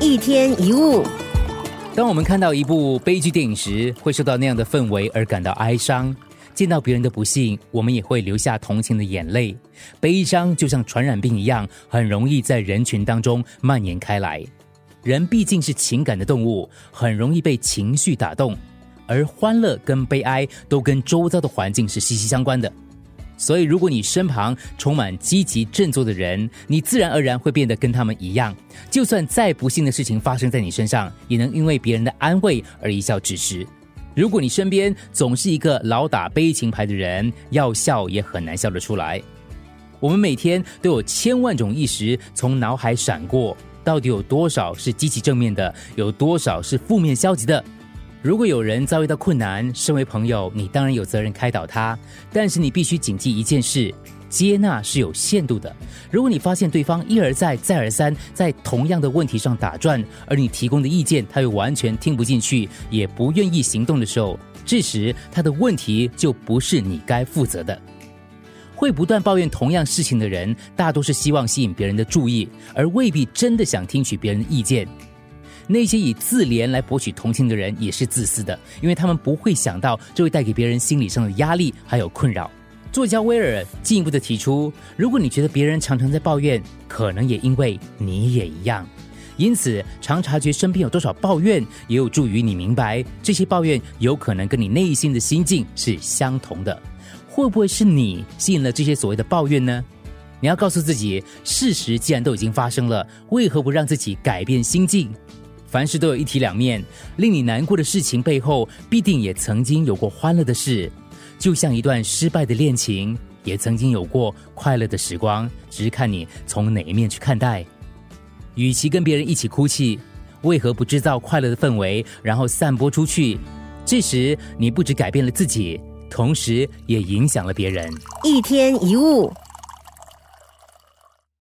一天一物，当我们看到一部悲剧电影时，会受到那样的氛围而感到哀伤；见到别人的不幸，我们也会流下同情的眼泪。悲伤就像传染病一样，很容易在人群当中蔓延开来。人毕竟是情感的动物，很容易被情绪打动，而欢乐跟悲哀都跟周遭的环境是息息相关的。所以，如果你身旁充满积极振作的人，你自然而然会变得跟他们一样。就算再不幸的事情发生在你身上，也能因为别人的安慰而一笑置之。如果你身边总是一个老打悲情牌的人，要笑也很难笑得出来。我们每天都有千万种意识从脑海闪过，到底有多少是积极正面的，有多少是负面消极的？如果有人遭遇到困难，身为朋友，你当然有责任开导他。但是你必须谨记一件事：接纳是有限度的。如果你发现对方一而再、再而三在同样的问题上打转，而你提供的意见他又完全听不进去，也不愿意行动的时候，这时他的问题就不是你该负责的。会不断抱怨同样事情的人，大多是希望吸引别人的注意，而未必真的想听取别人的意见。那些以自怜来博取同情的人也是自私的，因为他们不会想到这会带给别人心理上的压力还有困扰。作家威尔进一步的提出，如果你觉得别人常常在抱怨，可能也因为你也一样。因此，常察觉身边有多少抱怨，也有助于你明白这些抱怨有可能跟你内心的心境是相同的。会不会是你吸引了这些所谓的抱怨呢？你要告诉自己，事实既然都已经发生了，为何不让自己改变心境？凡事都有一体两面，令你难过的事情背后，必定也曾经有过欢乐的事。就像一段失败的恋情，也曾经有过快乐的时光，只是看你从哪一面去看待。与其跟别人一起哭泣，为何不制造快乐的氛围，然后散播出去？这时你不止改变了自己，同时也影响了别人。一天一物。